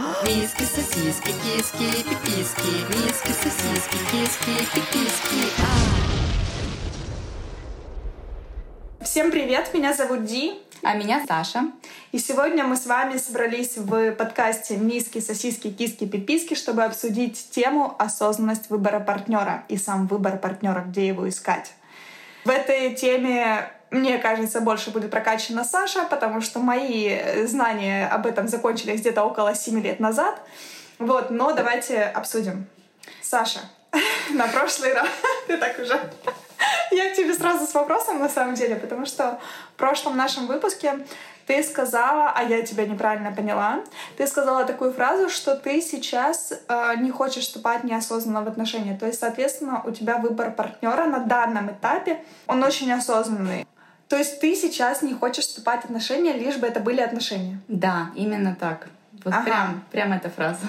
Миски, сосиски, киски, пиписки. Миски, сосиски, киски, пиписки. Всем привет, меня зовут Ди. А меня Саша. И сегодня мы с вами собрались в подкасте «Миски, сосиски, киски, пиписки», чтобы обсудить тему «Осознанность выбора партнера» и сам выбор партнера, где его искать. В этой теме мне кажется, больше будет прокачана Саша, потому что мои знания об этом закончились где-то около 7 лет назад. Вот, но давайте обсудим. Саша, на прошлый раз ты так уже... Я к тебе сразу с вопросом, на самом деле, потому что в прошлом нашем выпуске ты сказала, а я тебя неправильно поняла, ты сказала такую фразу, что ты сейчас э, не хочешь вступать неосознанно в отношения. То есть, соответственно, у тебя выбор партнера на данном этапе, он очень осознанный. То есть ты сейчас не хочешь вступать в отношения, лишь бы это были отношения? Да, именно так. Вот ага. прям, прям эта фраза.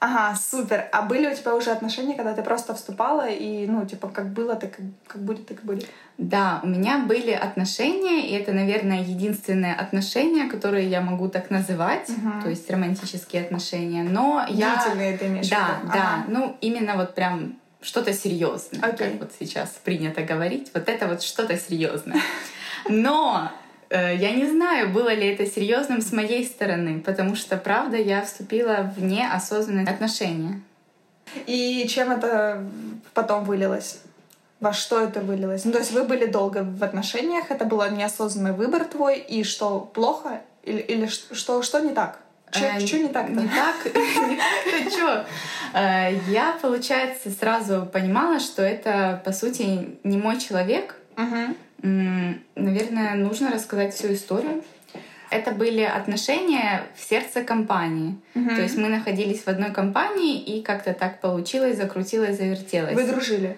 Ага, супер. А были у тебя уже отношения, когда ты просто вступала и, ну, типа, как было, так как будет, так и будет? Да, у меня были отношения, и это, наверное, единственное отношение, которое я могу так называть, угу. то есть романтические отношения. Но я... Длительные ты имеешь Да, виду? да. Ага. Ну, именно вот прям что-то серьезное, okay. как вот сейчас принято говорить. Вот это вот что-то серьезное. Но э, я не знаю, было ли это серьезным с моей стороны, потому что, правда, я вступила в неосознанные отношения. И чем это потом вылилось? Во что это вылилось? Ну, то есть вы были долго в отношениях, это был неосознанный выбор твой, и что, плохо? Или, или что, что не так? Что э, не так-то? Не так? Не что? Э, я, получается, сразу понимала, что это, по сути, не мой человек. Наверное, нужно рассказать всю историю. Это были отношения в сердце компании. Угу. То есть мы находились в одной компании, и как-то так получилось, закрутилось, завертелось. Вы дружили?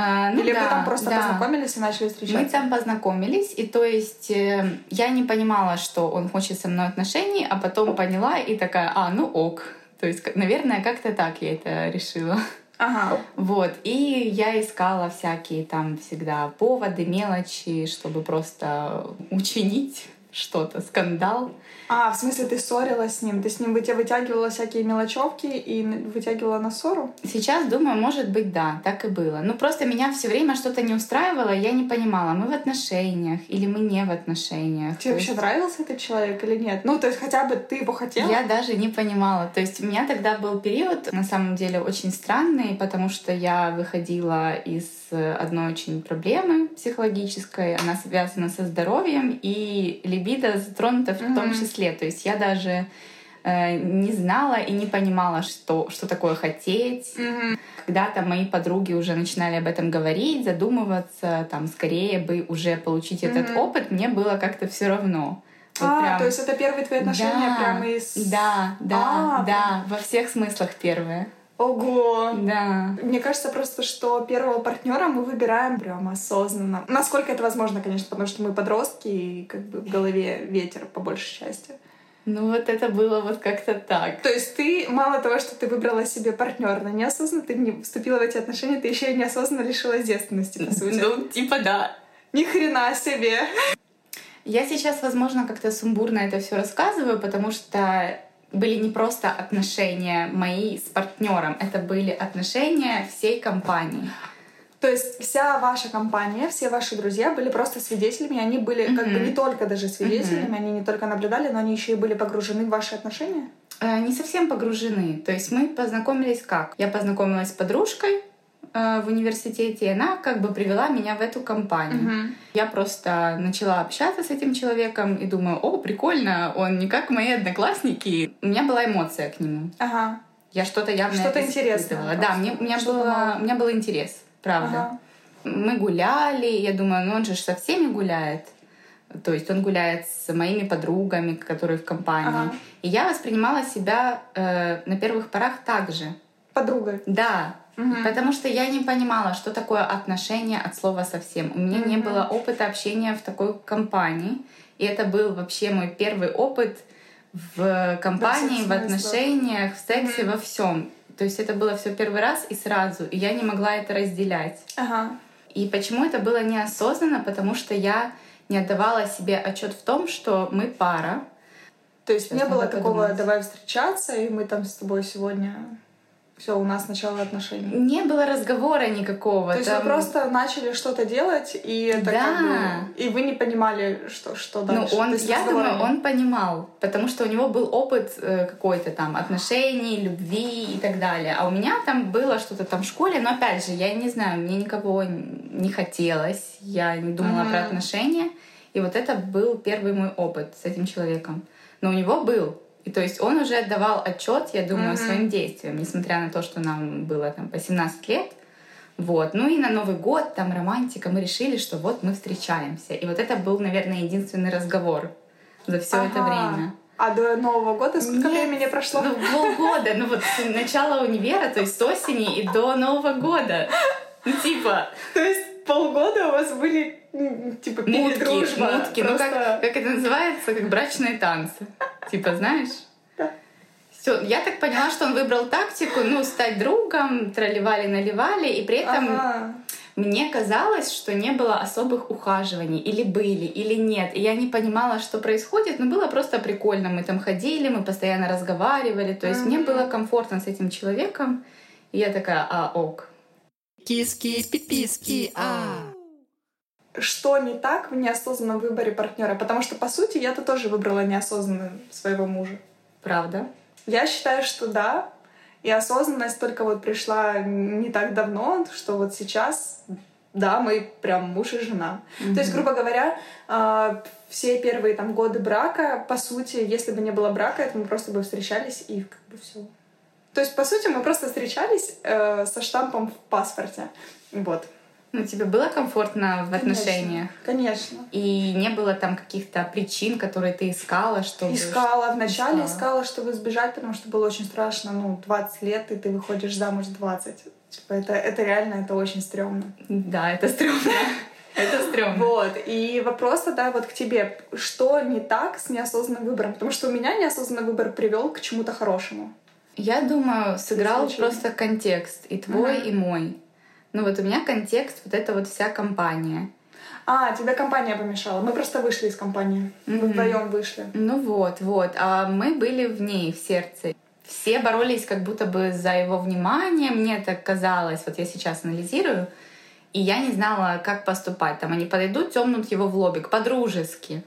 А, ну Или да, вы там просто да. познакомились и начали встречаться? Мы там познакомились, и то есть э, я не понимала, что он хочет со мной отношений, а потом поняла и такая, а, ну ок. То есть, наверное, как-то так я это решила. Ага. Вот. И я искала всякие там всегда поводы, мелочи, чтобы просто учинить что-то, скандал. А, в смысле, ты ссорилась с ним? Ты с ним вытягивала всякие мелочевки и вытягивала на ссору? Сейчас думаю, может быть, да, так и было. Ну, просто меня все время что-то не устраивало, я не понимала, мы в отношениях или мы не в отношениях. Тебе вообще есть... нравился этот человек или нет? Ну, то есть хотя бы ты его хотела? Я даже не понимала. То есть у меня тогда был период, на самом деле, очень странный, потому что я выходила из одной очень проблемы психологической. Она связана со здоровьем, и либидо затронута в mm-hmm. том числе. То есть я даже э, не знала и не понимала, что, что такое хотеть. Mm-hmm. Когда-то мои подруги уже начинали об этом говорить, задумываться, там, скорее бы уже получить mm-hmm. этот опыт, мне было как-то все равно. Вот а, прям... то есть это первые твои отношения да, прямо из... Да, да, а, да, во всех смыслах первые. Ого! Да. Мне кажется просто, что первого партнера мы выбираем прям осознанно. Насколько это возможно, конечно, потому что мы подростки, и как бы в голове ветер по большей части. Ну вот это было вот как-то так. То есть ты, мало того, что ты выбрала себе партнера, но неосознанно ты не вступила в эти отношения, ты еще и неосознанно лишилась девственности, по сути. Ну, типа да. Ни хрена себе. Я сейчас, возможно, как-то сумбурно это все рассказываю, потому что были не просто отношения мои с партнером, это были отношения всей компании. То есть вся ваша компания, все ваши друзья были просто свидетелями, они были mm-hmm. как бы не только даже свидетелями, mm-hmm. они не только наблюдали, но они еще и были погружены в ваши отношения? Э, не совсем погружены. То есть мы познакомились как? Я познакомилась с подружкой, в университете, и она как бы привела меня в эту компанию. Uh-huh. Я просто начала общаться с этим человеком и думаю, о, прикольно, он не как мои одноклассники. У меня была эмоция к нему. Ага. Я что-то явно Что-то интересное. Да, мне, у, меня было, у меня был интерес, правда. Ага. Мы гуляли, я думаю, ну он же со всеми гуляет. То есть он гуляет с моими подругами, которые в компании. Ага. И я воспринимала себя э, на первых порах так же. Подругой? Да. Угу. Потому что я не понимала, что такое отношение от слова совсем. У меня угу. не было опыта общения в такой компании. И это был вообще мой первый опыт в компании, в отношениях, в сексе, угу. во всем. То есть это было все первый раз и сразу. И я не могла это разделять. Ага. И почему это было неосознанно? Потому что я не отдавала себе отчет в том, что мы пара. То есть Сейчас не было такого подумать. «давай встречаться, и мы там с тобой сегодня...» Все, у нас начало отношений. Не было разговора никакого. То есть там- вы просто начали что-то делать, и это Да. как бы... И вы не понимали, что, что Ну, дальше. он, То есть я разговора думаю, он понимал, потому что у него был опыт э, какой-то там отношений, любви и так далее. А у меня там было что-то там в школе, но опять же, я не знаю, мне никого не хотелось, я не думала Мгм. про отношения. И вот это был первый мой опыт с этим человеком. Но у него был. И то есть он уже отдавал отчет, я думаю, Мгм. своим действиям, несмотря на то, что нам было там по 17 лет. Вот. Ну и на Новый год, там романтика, мы решили, что вот мы встречаемся. И вот это был, наверное, единственный разговор за все это Ага. время. А до Нового года сколько Нет, времени прошло? Ну, полгода. Ну вот с начала универа, то есть с осени и до Нового года. Ну типа, То есть полгода у вас были м, типа мутки, передружба. мутки. Ну как, Просто- как это называется? Как брачные танцы. Типа, знаешь? Все, я так поняла, что он выбрал тактику, ну, стать другом, тролливали-наливали, и при этом Ага. Мне казалось, что не было особых ухаживаний, или были, или нет. И я не понимала, что происходит, но было просто прикольно. Мы там ходили, мы постоянно разговаривали. То есть мне Мгм. было комфортно с этим человеком. И я такая, а, ок. Киски, пиписки, а. Что не так в неосознанном выборе партнера? Потому что, по сути, я-то тоже выбрала неосознанно своего мужа. Правда? Я считаю, что да. И осознанность только вот пришла не так давно, что вот сейчас, да, мы прям муж и жена. То есть, грубо говоря, а, все первые там годы брака, по сути, если бы не было брака, это мы просто бы встречались и как бы все. То есть, по сути, мы просто встречались э, со штампом в паспорте. Вот. Ну, тебе было комфортно в отношениях? Конечно. И не было там каких-то причин, которые ты искала, чтобы... Искала вначале, Искала. искала, чтобы сбежать, потому что было очень страшно. Ну, 20 лет, и ты выходишь замуж в 20. Типа, это, это реально, это очень стрёмно. Да, это стрёмно. Это стрёмно. Вот. И вопрос тогда вот к тебе. Что не так с неосознанным выбором? Потому что у меня неосознанный выбор привел к чему-то хорошему. Я думаю, сыграл просто контекст и твой, Мгм. и мой. Ну вот у меня контекст, вот эта вот вся компания. А, тебе компания помешала. Мы просто вышли из компании. Мы Мгм. вдвоем вышли. Ну вот, вот. А мы были в ней, в сердце. Все боролись как будто бы за его внимание, мне так казалось. Вот я сейчас анализирую, и я не знала, как поступать. Там они подойдут, темнут его в лобик, по-дружески.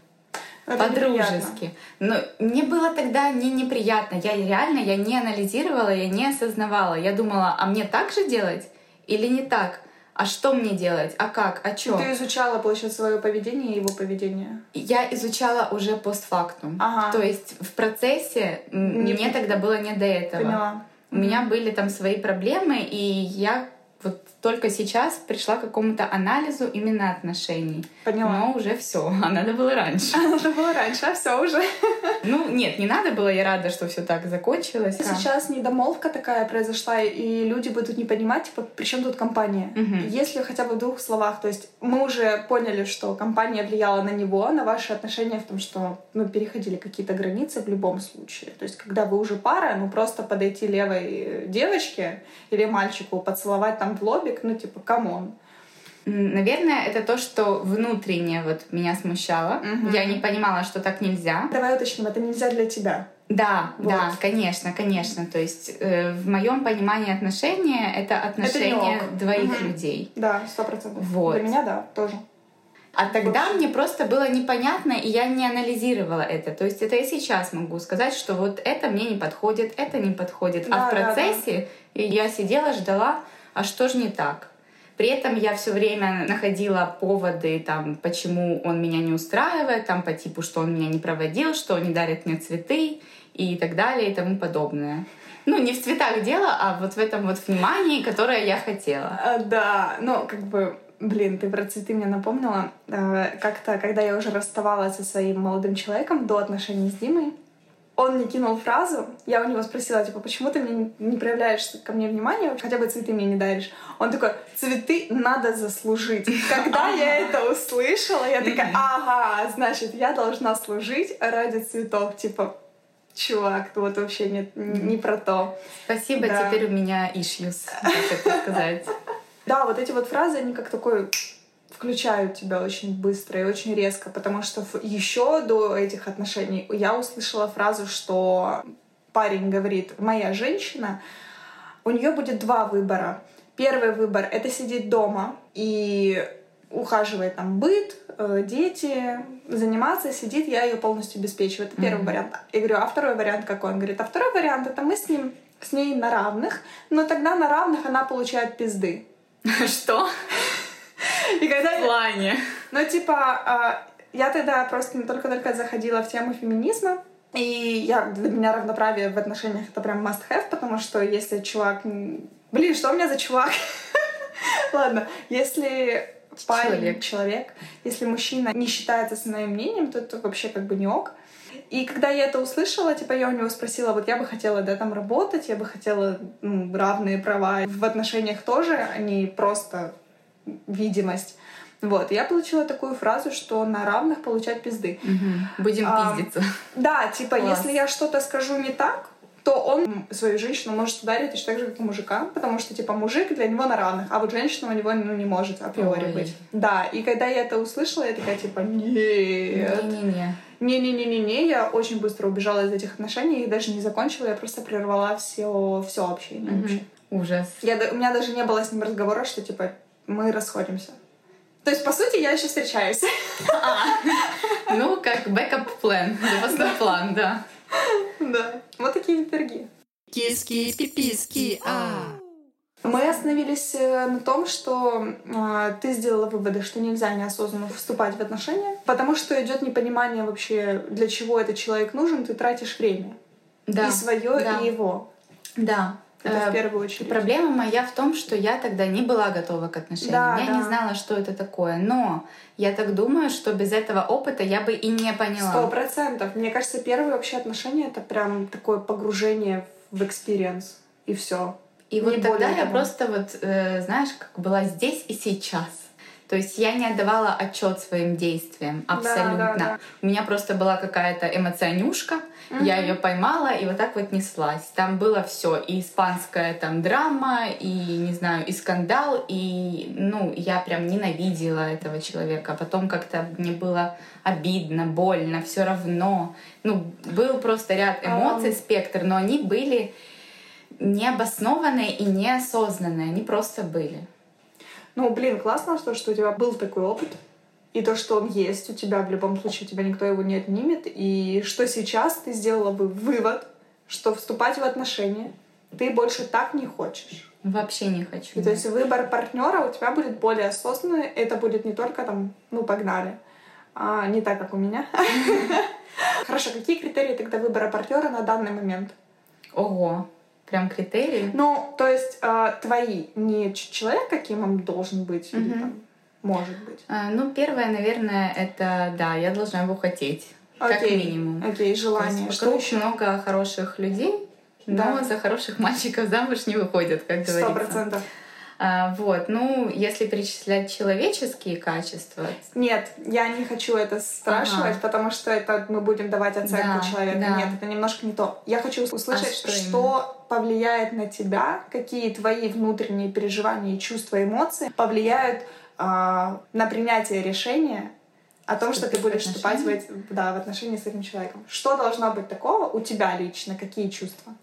По-дружески. Но мне было тогда не неприятно. Я реально, я не анализировала, я не осознавала. Я думала, а мне так же делать или не так? А что мне делать? А как? А что? Ты изучала, получается, свое поведение и его поведение. Я изучала уже постфактум. Ага. То есть в процессе Не- мне тогда было не до этого. Поняла. У меня были там свои проблемы, и я вот только сейчас пришла к какому-то анализу именно отношений. Поняла. Но уже все, а надо было раньше. Надо было раньше, а все уже. Ну, нет, не надо было, я рада, что все так закончилось. А. Сейчас недомолвка такая произошла, и люди будут не понимать, типа, при чем тут компания? Мгм. Если хотя бы в двух словах, то есть мы уже поняли, что компания влияла на него, на ваши отношения в том, что ну, переходили какие-то границы в любом случае. То есть когда вы уже пара, ну просто подойти левой девочке или мальчику, поцеловать там в лобик, ну типа, come on. Наверное, это то, что внутренне вот меня смущало. Мгм. Я не понимала, что так нельзя. Давай уточним, это нельзя для тебя. Да, Вот. да, конечно, конечно. То есть э, в моем понимании отношения это отношения ок. двоих Мгм. людей. Да, сто процентов. Вот. Для меня, да, тоже. А тогда Вообще. мне просто было непонятно, и я не анализировала это. То есть это я сейчас могу сказать, что вот это мне не подходит, это не подходит. Да, а в да, процессе я сидела, ждала, а что же не так? При этом я все время находила поводы, там, почему он меня не устраивает, там, по типу, что он меня не проводил, что он не дарит мне цветы и так далее и тому подобное. Ну, не в цветах дело, а вот в этом вот внимании, которое я хотела. А, Да, ну, как бы, блин, ты про цветы мне напомнила. Э, Как-то, когда я уже расставалась со своим молодым человеком до отношений с Димой, он мне кинул фразу, я у него спросила, типа, почему ты мне не- проявляешь ко мне внимания, хотя бы цветы мне не даришь. Он такой, цветы надо заслужить. Когда я это услышала, я такая, ага, значит, я должна служить ради цветов. Типа, чувак, вот вообще не, не про то. Спасибо, Да. теперь у меня issues, как это сказать. Да, вот эти вот фразы, они как такой включают тебя очень быстро и очень резко, потому что еще до этих отношений я услышала фразу, что парень говорит, моя женщина, у нее будет два выбора. Первый выбор — это сидеть дома и ухаживает там быт, э, дети, заниматься, сидит, я ее полностью обеспечиваю. Это первый mm-hmm. вариант. Я говорю, а второй вариант какой? Он говорит, а второй вариант это мы с ним с ней на равных, но тогда на равных она получает пизды. Что? И когда в плане? Ну, типа, а, я тогда просто только-только заходила в тему феминизма, и я, для меня равноправие в отношениях это прям must-have, потому что если чувак... Блин, что у меня за чувак? Ладно, если парень, человек. человек, если мужчина не считается с моим мнением, то это вообще как бы не ок. И когда я это услышала, типа я у него спросила, вот я бы хотела, да, там работать, я бы хотела ну, равные права в отношениях тоже, а не просто видимость. Вот, я получила такую фразу, что на равных получать пизды. Угу. Будем а, пиздиться. Да, типа, Класс. если я что-то скажу не так, то он свою женщину может ударить точно так же, как и мужика, потому что, типа, мужик для него на равных, а вот женщина у него ну, не может априори Ой. быть. Да, и когда я это услышала, я такая, типа, нет. Не-не-не. Не-не-не-не-не, я очень быстро убежала из этих отношений, и даже не закончила, я просто прервала все, все общение. Угу. Ужас. Я, у меня даже не было с ним разговора, что, типа, мы расходимся. То есть, по сути, я еще встречаюсь. А, ну, как backup plan, запасной план, да. Да, вот такие пироги. Киски, пиписки, а. Мы остановились э, на том, что э, ты сделала выводы, что нельзя неосознанно вступать в отношения, потому что идет непонимание вообще, для чего этот человек нужен, ты тратишь время. Да. И свое, да. и его. Да. Это в э, первую очередь. Проблема моя в том, что я тогда не была готова к отношениям. Да, я да. не знала, что это такое. Но я так думаю, что без этого опыта я бы и не поняла. Сто процентов. Мне кажется, первые вообще отношения это прям такое погружение в experience. И все. И не вот тогда я просто вот, э, знаешь, как была здесь и сейчас. То есть я не отдавала отчет своим действиям абсолютно. Да, да, да. У меня просто была какая-то эмоционюшка, угу. я ее поймала и вот так вот неслась. Там было все и испанская там драма, и не знаю, и скандал, и ну я прям ненавидела этого человека. Потом как-то мне было обидно, больно, все равно. Ну был просто ряд эмоций, спектр, но они были необоснованные и неосознанные, они просто были. Ну, блин, классно, что, что у тебя был такой опыт, и то, что он есть у тебя, в любом случае, у тебя никто его не отнимет, и что сейчас ты сделала бы вывод, что вступать в отношения ты больше так не хочешь. Вообще не хочу. И то есть выбор партнера у тебя будет более осознанный. Это будет не только там, ну, погнали, а не так, как у меня. Хорошо, какие критерии тогда выбора партнера на данный момент? Ого, прям критерии? Ну, то есть э, твои, не человек, каким он должен быть, угу. или там, может быть. А, ну, первое, наверное, это, да, я должна его хотеть. Окей. Как минимум. Окей, желание. Есть, Что еще? много хороших людей, да. но за хороших мальчиков замуж не выходят, как говорится. Сто процентов. А, вот, ну, если перечислять человеческие качества. Нет, я не хочу это спрашивать, ага. потому что это мы будем давать оценку да, человека. Да. Нет, это немножко не то. Я хочу услышать, а что, что повлияет на тебя, какие твои внутренние переживания, чувства, эмоции повлияют а, на принятие решения о том, что ты будешь вступать в, да, в отношения с этим человеком. Что должно быть такого у тебя лично? Какие чувства?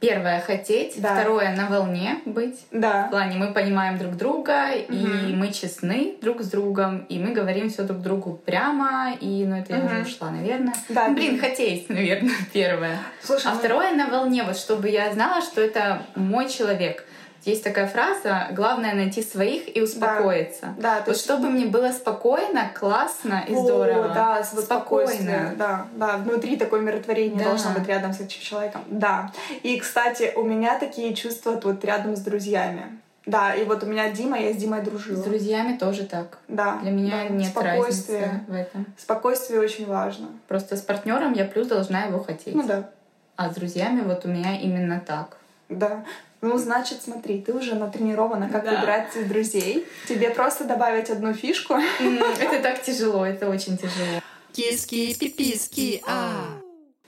Первое — хотеть. Да. Второе — на волне быть. Да. В плане мы понимаем друг друга, угу. и мы честны друг с другом, и мы говорим все друг другу прямо, и, ну, это угу. я уже ушла, наверное. Да. Ну, блин, хотеть, наверное, первое. Слушай, а мы... второе — на волне, вот чтобы я знала, что это мой человек. Есть такая фраза «главное найти своих и успокоиться». Да, да вот есть... чтобы мне было спокойно, классно и О, здорово. Да, спокойно. Да, да, внутри такое умиротворение да. должно быть рядом с этим человеком. Да. И, кстати, у меня такие чувства вот рядом с друзьями. Да, и вот у меня Дима, я с Димой дружила. С друзьями тоже так. Да. Для меня да. нет разницы в этом. Спокойствие очень важно. Просто с партнером я плюс должна его хотеть. Ну да. А с друзьями вот у меня именно так. Да. Ну, значит, смотри, ты уже натренирована, как да. выбирать друзей. Тебе просто добавить одну фишку. Это так тяжело, это очень тяжело. Киски, пиписки, а.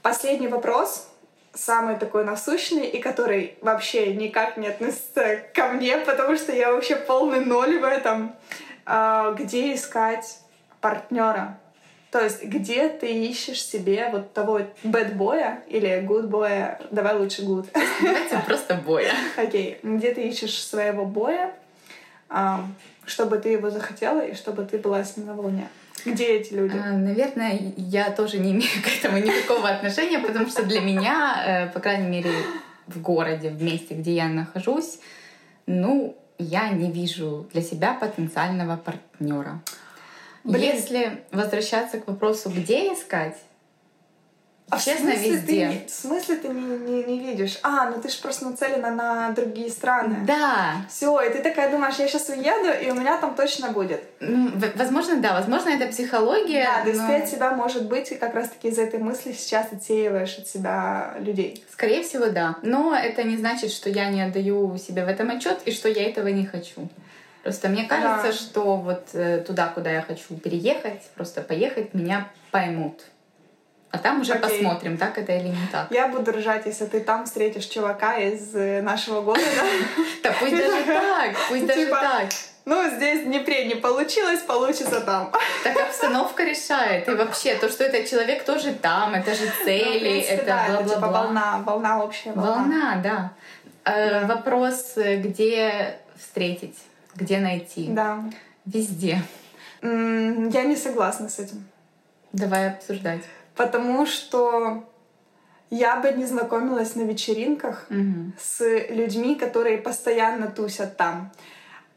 Последний вопрос, самый такой насущный, и который вообще никак не относится ко мне, потому что я вообще полный ноль в этом. А, где искать партнера? То есть, где ты ищешь себе вот того бэдбоя или гудбоя? Давай лучше гуд. Давайте просто боя. Окей. Где ты ищешь своего боя, а, чтобы ты его захотела и чтобы ты была с ним на волне? Где эти люди? А, Наверное, я тоже не имею к этому никакого отношения, потому что для меня, э, по крайней мере, в городе, в месте, где я нахожусь, ну, я не вижу для себя потенциального партнера. Блин. Если возвращаться к вопросу, где искать, А в честно, смысле везде. Ты, в смысле ты не, не, не видишь? А, ну ты же просто нацелена на другие страны. Да, Все, и ты такая думаешь, я сейчас уеду, и у меня там точно будет. ну, в- возможно, да, возможно, это психология. Да, то есть но, ты от себя, может быть, и как раз-таки из этой мысли сейчас отсеиваешь от себя людей. Скорее всего, да. Но это не значит, что я не отдаю себе в этом отчет и что я этого не хочу. Просто мне кажется, Да. что вот э, туда, куда я хочу переехать, просто поехать, меня поймут. А там уже Окей. посмотрим, так это или не так. Я буду ржать, если ты там встретишь чувака из э, нашего города. Да пусть даже так, пусть даже Типа, так. Ну, здесь в Днепре не получилось, получится там. Так обстановка решает. И вообще, то, что этот человек тоже там, это же Ну, цели, это это типа бла-бла-бла. волна, волна общая волна. Да. Э, Да. Вопрос, где встретить, где найти. Да. Везде. Я не согласна с этим. Давай обсуждать. Потому что я бы не знакомилась на вечеринках Мгм. с людьми, которые постоянно тусят там.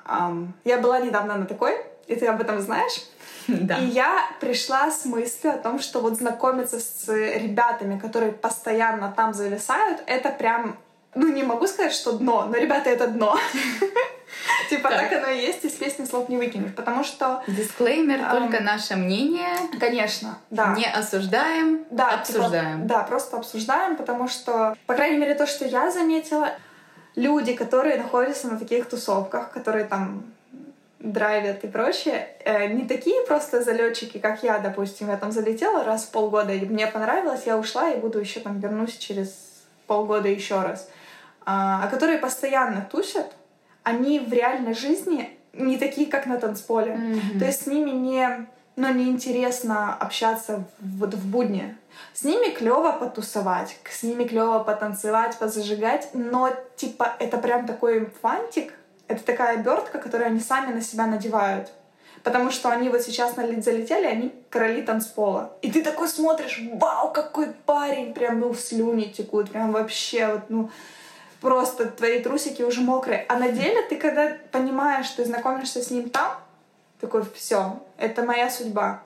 Ам, Я была недавно на такой, и ты об этом знаешь. Да. И я пришла с мыслью о том, что вот знакомиться с ребятами, которые постоянно там зависают, это прям, ну не могу сказать, что дно, но ребята это дно. Типа Так. так оно и есть, из песни слов не выкинешь. Потому что, Дисклеймер, только наше мнение. конечно, да. Не осуждаем, Да, типа, обсуждаем. да, просто обсуждаем, потому что, по крайней мере, то, что я заметила, люди, которые находятся на таких тусовках, которые там драйвят и прочее, э, не такие просто залетчики, как я, допустим. Я там залетела раз в полгода, и мне понравилось, я ушла и буду еще там вернусь через полгода еще раз. А, а которые постоянно тусят, они в реальной жизни не такие, как на танцполе. Мгм. То есть с ними не, ну, неинтересно общаться в- вот в будни. С ними клево потусовать, с ними клево потанцевать, позажигать, но типа это прям такой фантик, это такая обертка, которую они сами на себя надевают. Потому что они вот сейчас на залетели, они короли танцпола. И ты такой смотришь, вау, какой парень, прям, ну, слюни текут, прям вообще, вот, ну, просто твои трусики уже мокрые. А на деле ты, когда понимаешь, ты знакомишься с ним там, такой, все, это моя судьба.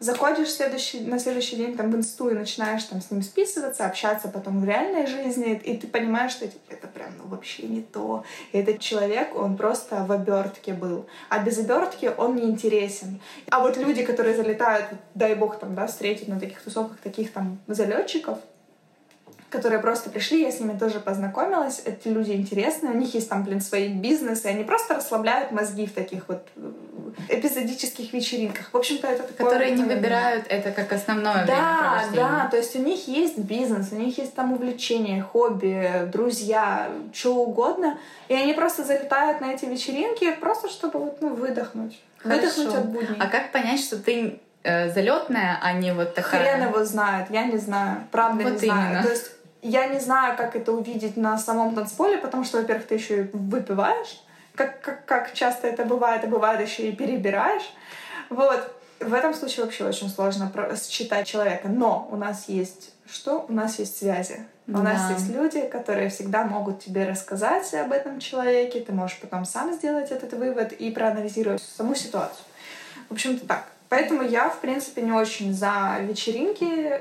Заходишь следующий, на следующий день там, в инсту и начинаешь там, с ним списываться, общаться потом в реальной жизни, и ты понимаешь, что типа, это прям ну, вообще не то. И этот человек, он просто в обертке был. А без обертки он не интересен. А вот люди, которые залетают, дай бог там, да, встретить на таких тусовках таких там залетчиков, которые просто пришли, я с ними тоже познакомилась. Эти люди интересные, у них есть там, блин, свои бизнесы, они просто расслабляют мозги в таких вот э, эпизодических вечеринках. В общем-то, это такое... Которые не выбирают это как основное да, да, то есть у них есть бизнес, у них есть там увлечения, хобби, друзья, что угодно, и они просто залетают на эти вечеринки просто чтобы вот, ну, выдохнуть, выдохнуть Хорошо. от будней. А как понять, что ты э, залетная, а не вот такая? Хрен его знает, я не знаю, правда Вот не знаю. именно. То есть я не знаю, как это увидеть на самом танцполе, потому что, во-первых, ты еще и выпиваешь, как, как, как часто это бывает, и бывает еще и перебираешь. Вот. В этом случае вообще очень сложно считать человека. Но у нас есть что? У нас есть связи. У нас Да. есть люди, которые всегда могут тебе рассказать об этом человеке. Ты можешь потом сам сделать этот вывод и проанализировать саму ситуацию. В общем-то так. Поэтому я, в принципе, не очень за вечеринки,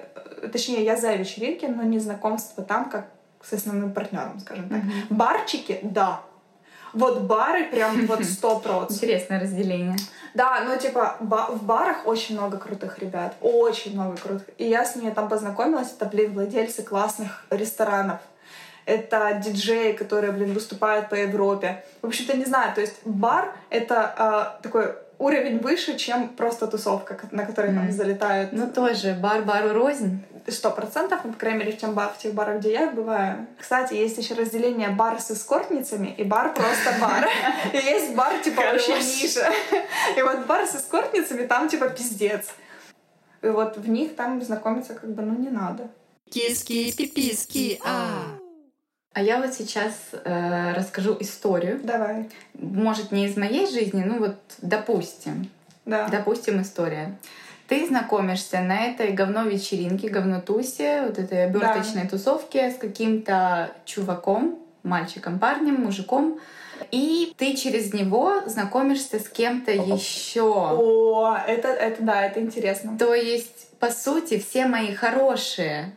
точнее, я за вечеринки, но не знакомство там, как с основным партнером, скажем так. Мгм. Барчики, да. Вот бары прям вот сто процентов. Интересное разделение. Да, ну типа ба- в барах очень много крутых ребят, очень много крутых. И я с ними там познакомилась, это, блин, владельцы классных ресторанов. Это диджеи, которые, блин, выступают по Европе. В общем-то, не знаю, то есть бар — это э, такой уровень выше, чем просто тусовка, на которой там Мгм. залетают Ну тоже, бар бару рознь. сто процентов, ну, по крайней мере, в, тем бар, в тех барах, где я бываю. Кстати, есть еще разделение бар с эскортницами и бар просто бар. И есть бар, типа, вообще ниже. И вот бар с эскортницами, там, типа, пиздец. И вот в них там знакомиться как бы, ну, не надо. Киски, пиписки, а. А я вот сейчас э, расскажу историю. Давай. Может, не из моей жизни, ну вот допустим. Да. Допустим, история. Ты знакомишься на этой говно-вечеринке, говно-тусе, вот этой оберточной тусовке с каким-то чуваком, мальчиком, парнем, мужиком, и ты через него знакомишься с кем-то еще. О, это, это да, это интересно. То есть, по сути, все мои хорошие,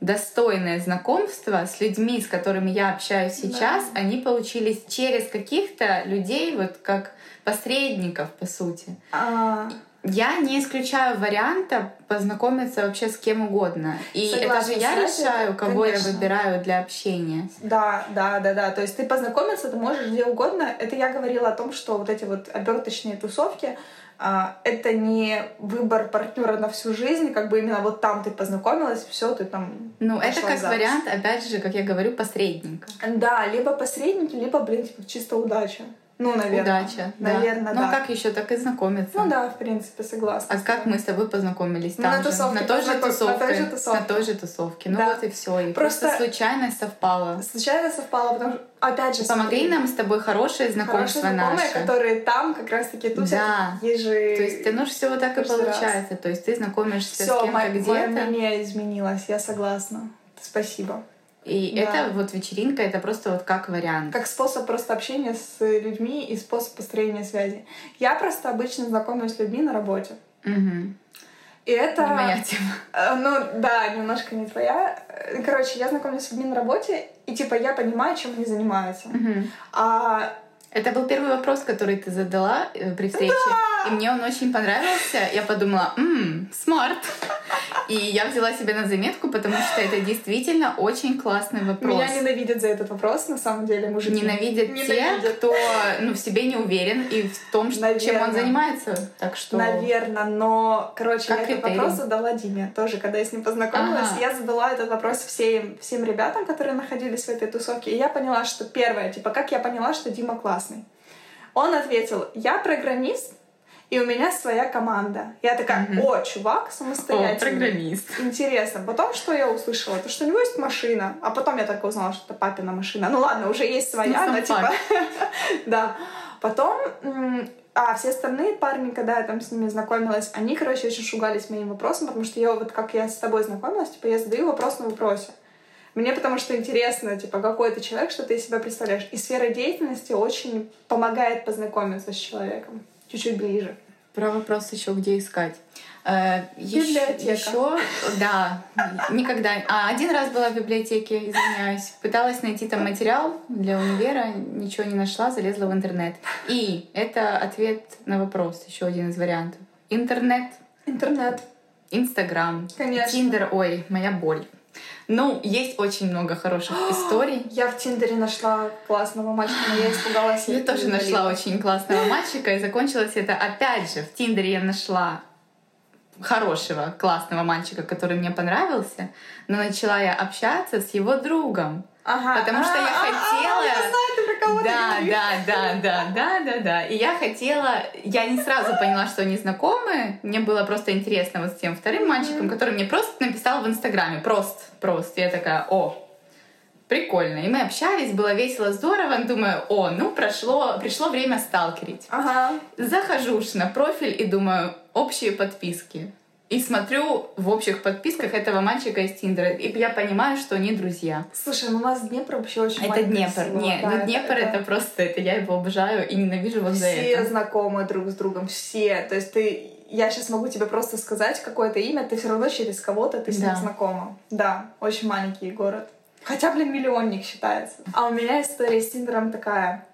достойные знакомства с людьми, с которыми я общаюсь сейчас, Да. они получились через каких-то людей, вот как посредников, по сути. А, Я не исключаю варианта познакомиться вообще с кем угодно. И Согласна это же я решаю, кого я конечно. выбираю для общения. Да, да, да, да. То есть ты познакомиться, ты можешь где угодно. Это я говорила о том, что вот эти вот оберточные тусовки, это не выбор партнера на всю жизнь, как бы именно вот там ты познакомилась, все, ты там. Ну, это как замуж. вариант, опять же, как я говорю, посредника. Да, либо посредники, либо, блин, типа чисто удача. Ну, наверное. Удача. да. Наверное, Ну, да. как еще так и знакомиться? Ну да, в принципе, согласна. А как мы с тобой познакомились Ну, там на же? тусовке на той же познаком- на тусовке. той же тусовке. На той же тусовке. Ну Да. вот и все. И Просто- просто... случайность совпала. Случайно совпало, потому что, опять же, Помогли смотри, нам с тобой хорошие хорошие знакомства знакомые, наши. которые там как раз-таки тусят. Да. Же... То есть, ну все вот так и каждый раз. получается. То есть ты знакомишься Все, с кем-то мое где-то. мнение изменилось, я согласна. Спасибо. И Да. это вот вечеринка, это просто вот как вариант. Как способ просто общения с людьми и способ построения связи. Я просто обычно знакомлюсь с людьми на работе. Мгм. И это... Не моя тема. Э, Ну да, немножко не твоя. Короче, я знакомлюсь с людьми на работе, и типа я понимаю, чем они занимаются. Мгм. А Это был первый вопрос, который ты задала э, при встрече. И мне он очень понравился. Я подумала, ммм, смарт. И я взяла себе на заметку, потому что это действительно очень классный вопрос. меня ненавидят за этот вопрос, на самом деле, мужики. Ненавидят, Ненавидят. те, кто ну, в себе не уверен и в том, что- чем он занимается. Так что... Наверное, но, короче, Как я этот вопрос задала Диме тоже, когда я с ним познакомилась. Ага. Я задала этот вопрос всем, всем ребятам, которые находились в этой тусовке. И я поняла, что первое, типа, как я поняла, что Дима классный. Он ответил, я программист, и у меня своя команда. Я такая, Мгм. о, чувак О, самостоятельный. программист. Интересно. Потом, что я услышала, то, что у него есть машина. А потом я только узнала, что это папина машина. Ну ладно, уже есть своя, Ну, но типа... Да. Потом... А все остальные парни, когда я там с ними знакомилась, они, короче, очень шугались моим вопросом, потому что я вот как я с тобой знакомилась, типа я задаю вопрос на вопросе. Мне потому что интересно, типа, какой ты человек, что ты из себя представляешь. И сфера деятельности очень помогает познакомиться с человеком чуть-чуть ближе. Про вопрос еще где искать. Э, Библиотека. Еще, да, никогда. А один раз была в библиотеке, извиняюсь. Пыталась найти там материал для универа, ничего не нашла, залезла в интернет. И это ответ на вопрос, еще один из вариантов. Интернет, Интернет. Инстаграм, Конечно. Тиндер, ой, моя боль. Ну, есть очень много хороших историй. Я в Тиндере нашла классного мальчика, но я испугалась. Я тоже нашла очень классного мальчика, и закончилось это опять же. В Тиндере я нашла хорошего, классного мальчика, который мне понравился, но начала я общаться с его другом. Ага. Потому что я А, а, а, хотела- Я знаю, ты про кого ты Да, да, да, да, да, да, да. И я хотела, я не сразу поняла, что они знакомы. Мне было просто интересно вот с тем вторым мальчиком, который мне просто написал в Инстаграме. Просто, просто. Я такая, о, прикольно. И мы общались, было весело, здорово. Думаю, о, ну прошло, пришло время сталкерить. Ага. Захожу ж на профиль и думаю, общие подписки. И смотрю в общих подписках этого мальчика из Тиндера. И я понимаю, что они друзья. Слушай, ну у нас Днепр вообще очень Это Днепр. село. Не, Да, ну Днепр это, просто, это я его обожаю и ненавижу за Все это. знакомы друг с другом, все. То есть ты... Я сейчас могу тебе просто сказать какое-то имя, ты все равно через кого-то ты с ним Да. знакома. Да, очень маленький город. Хотя, блин, миллионник считается. А у меня история с Тиндером такая.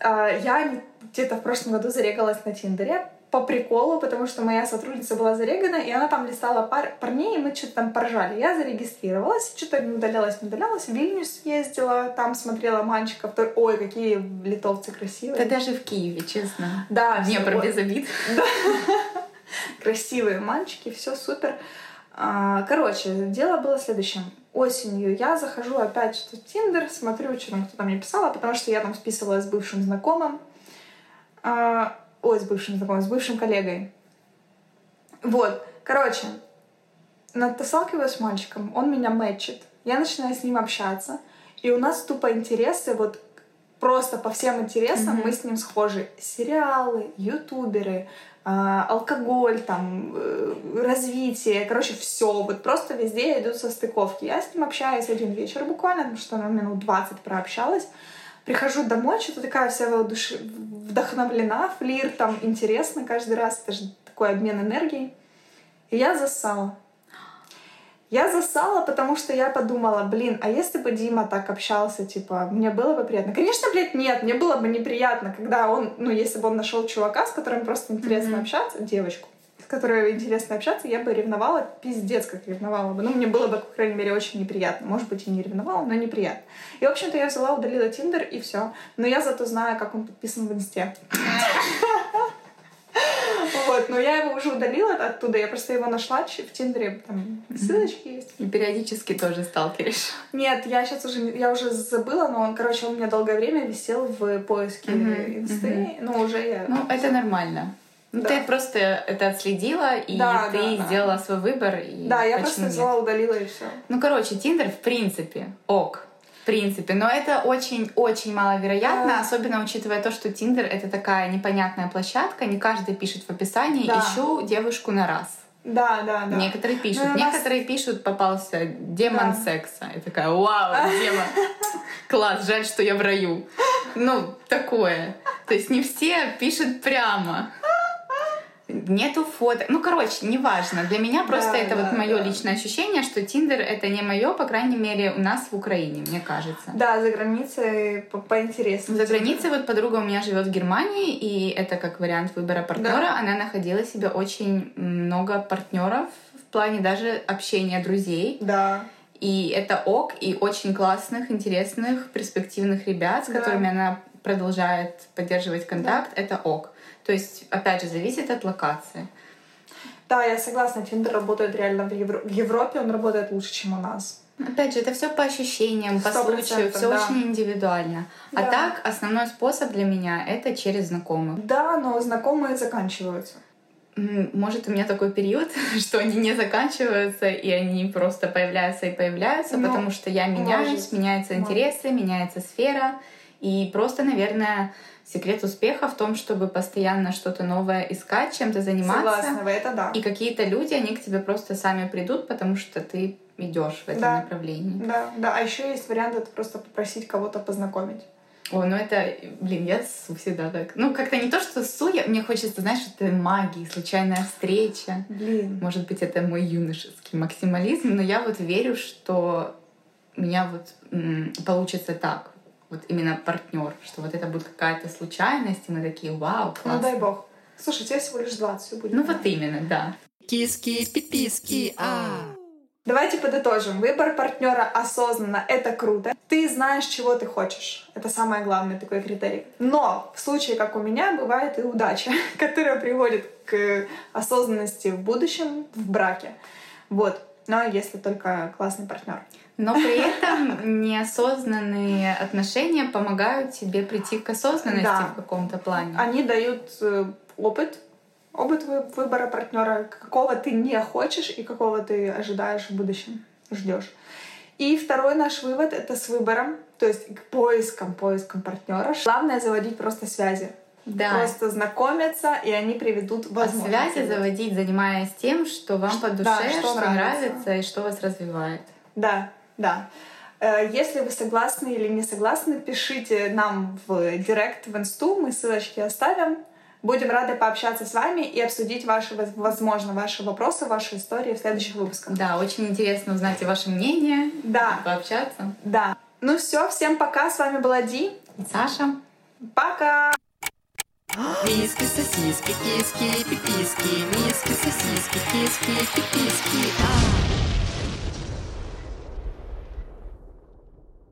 А, Я где-то в прошлом году зарегалась на Тиндере, по приколу, потому что моя сотрудница была зарегана, и она там листала пар парней, и мы что-то там поржали. Я зарегистрировалась, что-то не удалялась, не удалялась. В Вильнюс ездила, там смотрела мальчиков. Ой, какие литовцы красивые. Да даже в Киеве, честно. Да. Днепр без обид. Да. Красивые мальчики, все супер. А, короче, дело было следующим. Осенью я захожу опять в Тиндер, смотрю, что там кто-то мне писала, потому что я там списывалась с бывшим знакомым. А, ой, с бывшим знакомым, с бывшим коллегой. Вот, короче, сталкиваюсь с мальчиком, он меня мэтчит, я начинаю с ним общаться, и у нас тупо интересы, вот просто по всем интересам mm-hmm. мы с ним схожи. Сериалы, ютуберы, э, алкоголь, там, э, развитие, короче, все. Вот просто везде идут состыковки. Я с ним общаюсь один вечер буквально, потому что на минут 20 прообщалась. Прихожу домой, что-то такая вся воодуш... вдохновлена, флир, там интересно каждый раз, это же такой обмен энергией. И я засала. Я засала, потому что я подумала, блин, а если бы Дима так общался, типа, мне было бы приятно. Конечно, блядь, нет, мне было бы неприятно, когда он, ну, если бы он нашел чувака, с которым просто интересно mm-hmm. общаться, девочку, которой интересно общаться, я бы ревновала, пиздец, как ревновала бы. Ну, мне было бы, по крайней мере, очень неприятно. Может быть, и не ревновала, но неприятно. И, в общем-то, я взяла, удалила Тиндер, и все. Но я зато знаю, как он подписан в Инсте. Вот, но я его уже удалила оттуда, я просто его нашла в Тиндере, там ссылочки есть. И периодически тоже сталкеришь. Нет, я сейчас уже, я уже забыла, но он, короче, он у меня долгое время висел в поиске инсты, но уже я... Ну, это нормально. Ну, да. ты просто это отследила, и да, ты да, сделала да. свой выбор. И да, я просто взяла, удалила и все. Ну, короче, Тиндер, в принципе, ок. В принципе, но это очень-очень маловероятно, особенно учитывая то, что Тиндер это такая непонятная площадка, не каждый пишет в описании да. «ищу девушку на раз». Да, да, да. Некоторые пишут. Ну, Некоторые нас... пишут, попался демон да. секса. И такая, вау, демон. Класс, жаль, что я в раю. Ну, такое. То есть не все пишут прямо нету фото. Ну, короче, неважно. Для меня просто да, это да, вот мое да. личное ощущение, что Тиндер это не мое, по крайней мере, у нас в Украине, мне кажется. Да, за границей по поинтереснее. За границей вот подруга у меня живет в Германии, и это как вариант выбора партнера. Да. Она находила себе очень много партнеров в плане даже общения друзей. Да. И это ок, и очень классных, интересных, перспективных ребят, с да. которыми она продолжает поддерживать контакт, да. это ок. То есть, опять же, зависит от локации. Да, я согласна, Тиндер работает реально в, Евро... в Европе, он работает лучше, чем у нас. Опять же, это все по ощущениям, по случаю, все да. очень индивидуально. А да. А так, основной способ для меня это через знакомых. Да, но знакомые заканчиваются. Может, у меня такой период, что они не заканчиваются, и они просто появляются и появляются, ну, потому что я меняюсь, может, меняются интересы, может. меняется сфера. И просто, наверное, секрет успеха в том, чтобы постоянно что-то новое искать, чем-то заниматься. Согласна, это да. И какие-то люди, они к тебе просто сами придут, потому что ты идешь в этом да. направлении. Да, да. А еще есть вариант это просто попросить кого-то познакомить. О, ну это, блин, я ссу всегда так. Ну, как-то не то, что ссу, я, мне хочется, знаешь, это магия, случайная встреча. Блин. Может быть, это мой юношеский максимализм, но я вот верю, что у меня вот м- получится так вот именно партнер, что вот это будет какая-то случайность, и мы такие, вау, класс. Ну дай бог. Слушай, тебе всего лишь 20 все будет. Ну вот именно, да. Киски, пиписки, а. Давайте подытожим. Выбор партнера осознанно — это круто. Ты знаешь, чего ты хочешь. Это самое главное такой критерий. Но в случае, как у меня, бывает и удача, которая приводит к осознанности в будущем, в браке. Вот. Но если только классный партнер. Но при этом неосознанные отношения помогают тебе прийти к осознанности да. в каком-то плане. Они дают э, опыт, опыт выбора партнера, какого ты не хочешь и какого ты ожидаешь в будущем, ждешь. И второй наш вывод — это с выбором, то есть к поискам, поискам партнера. Главное — заводить просто связи. Да. Просто знакомиться, и они приведут а возможности. А связи заводить, занимаясь тем, что вам по душе, да, что, что нравится. нравится и что вас развивает. Да, да. Э, если вы согласны или не согласны, пишите нам в директ в инсту, мы ссылочки оставим. Будем рады пообщаться с вами и обсудить ваши, возможно, ваши вопросы, ваши истории в следующих выпусках. Да, очень интересно узнать и ваше мнение, да. пообщаться. Да. Ну все, всем пока. С вами была Ди и Саша. Пока! Миски, сосиски, киски, пиписки, миски, сосиски, киски, пиписки, а.